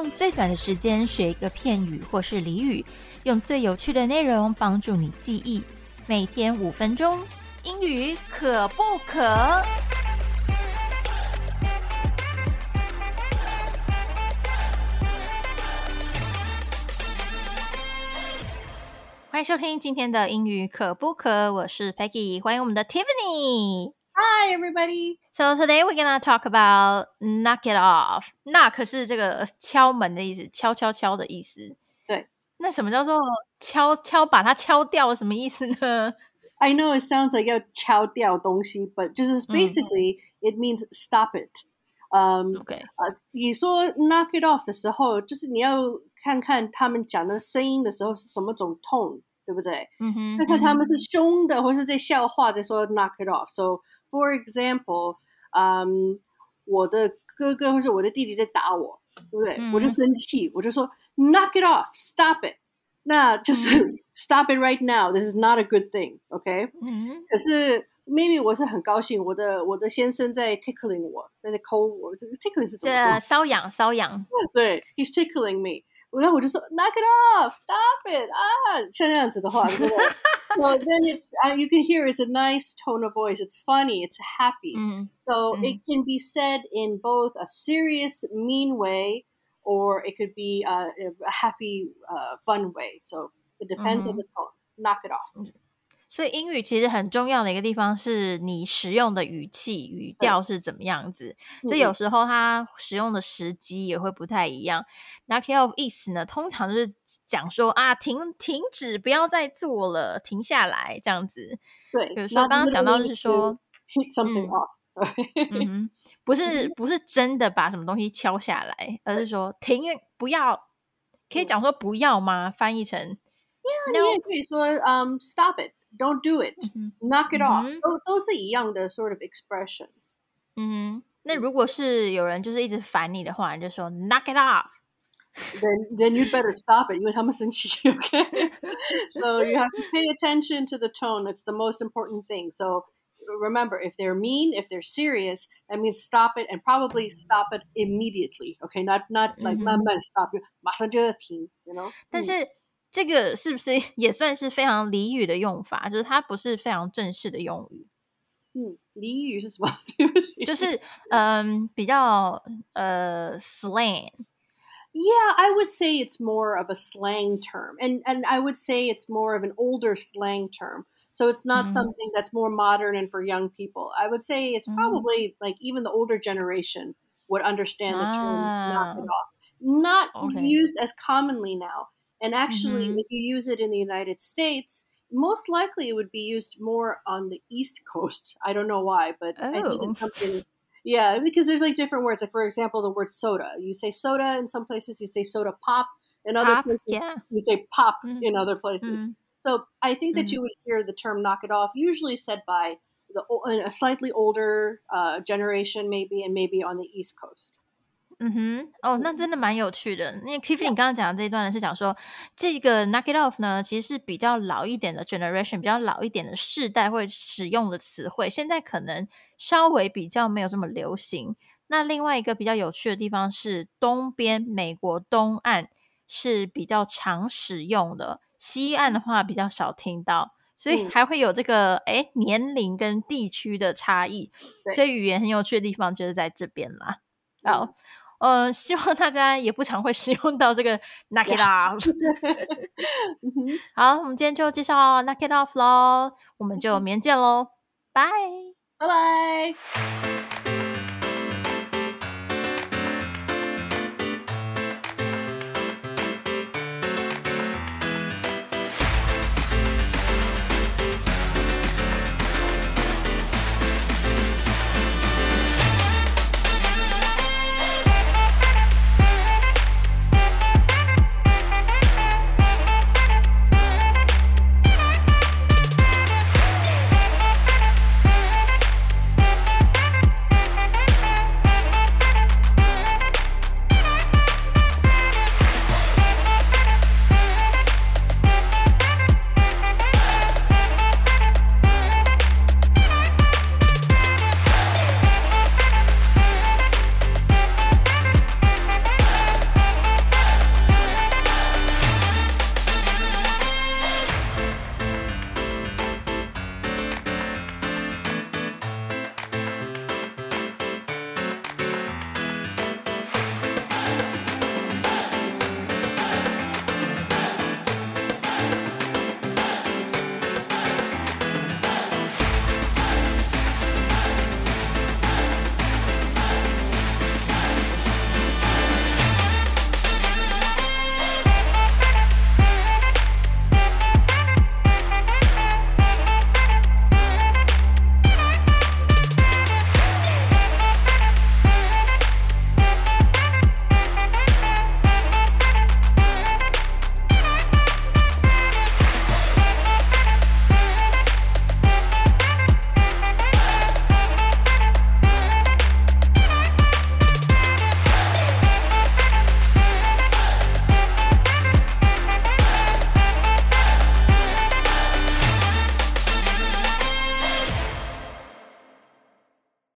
用最短的时间学一个片语或是俚语，用最有趣的内容帮助你记忆。每天五分钟，英语可不可？欢迎收听今天的英语可不可？我是 Peggy，欢迎我们的 Tiffany。Hi, everybody. So today we're gonna talk about knock it off. Knock 是这个敲门的意思，敲敲敲的意思。对，那什么叫做敲敲把它敲掉？什么意思呢？ I know it sounds like 要敲掉东西，but 就是 basically it means stop it. Um, OK，呃，你说 knock it off 的时候，就是你要看看他们讲的声音的时候是什么种 tone，对不对？嗯哼，看看他们是凶的，或是在笑话，在说 knock it off. So for example, um, 我的哥哥或是我的弟弟在打我，对不对？嗯我就生气，我就说 knock it off, stop it. 那就是、stop it right now. This is not a good thing. OK？嗯哼，可是 maybe 我是很高兴，我的我的先生在 tickling 我，在在抠我。这个 tickling 是怎么对，说？瘙痒瘙痒。对，he's tickling me。然后我就说 knock it off, stop it 啊，像那样子的话，对不对 ？So then it's uh, you can hear it's a nice tone of voice. It's funny. It's happy. 嗯 So Mm. it can be said in both a serious, mean way, or it could be uh, a happy, uh, fun way. So it depends on Mhm. the tone. Knock it off. 所以英语其实很重要的一个地方是你使用的语气、语调是怎么样子。所以有时候它使用的时机也会不太一样。knock off 意思呢，通常就是讲说啊，停停止，不要再做了，停下来这样子。对，比如说刚刚讲到是说，hit something 嗯 off. 嗯哼，不是不是真的把什么东西敲下来，而是说停，不要。可以讲说不要吗？翻译成那你也可以说 um stop it, don't do it, 嗯 knock it off，、嗯都都是一样的 sort of expression。嗯哼。那如果是有人就是一直烦你的话，你就说 knock it off。 Then then you'd better stop it. 因为他们生气, okay? so you have to pay attention to the tone. That's the most important thing. So remember, if they're mean, if they're serious, that means stop it and probably stop it immediately. Okay, not not like 嗯哼。慢慢 stop，马上就要停，you know？但是 这个是不是也算是非常俚语的用法？就是它不是非常正式的用语，嗯，俚语是什么？对不起。就是嗯比较呃 slang。 Yeah, I would say it's more of a slang term, and and I would say it's more of an older slang term. So it's not Mhm. something that's more modern and for young people. I would say it's Mhm. probably like even the older generation would understand the term knock it Ah. off. Not Okay. used as commonly now. And actually, Mhm. if you use it in the United States, most likely it would be used more on the East Coast. I don't know why, but I think it's Oh. something. Yeah, because there's like different words. Like for example, the word soda. You say soda in some places. You say soda pop. In other Pop, places, yeah. you say pop Mhm. in other places. Mm. So I think that Mhm. you would hear the term "knock it off" usually said by the a slightly older uh, generation, maybe, and maybe on the East Coast. 嗯哼，哦，那真的蛮有趣的。因为 Tiffany 你刚刚讲的这一段呢，是讲说这个 knock it off 呢，其实是比较老一点的 generation，比较老一点的世代会使用的词汇，现在可能稍微比较没有这么流行。那另外一个比较有趣的地方是，东边美国东岸是比较常使用的，西岸的话比较少听到。所以嗯还会有这个诶年龄跟地区的差异，所以语言很有趣的地方就是在这边啦。嗯好，呃，希望大家也不常会使用到这个 knock it off。Mhm. 好，我们今天就介绍 knock it off 喽，我们就明天见喽，拜。Bye bye.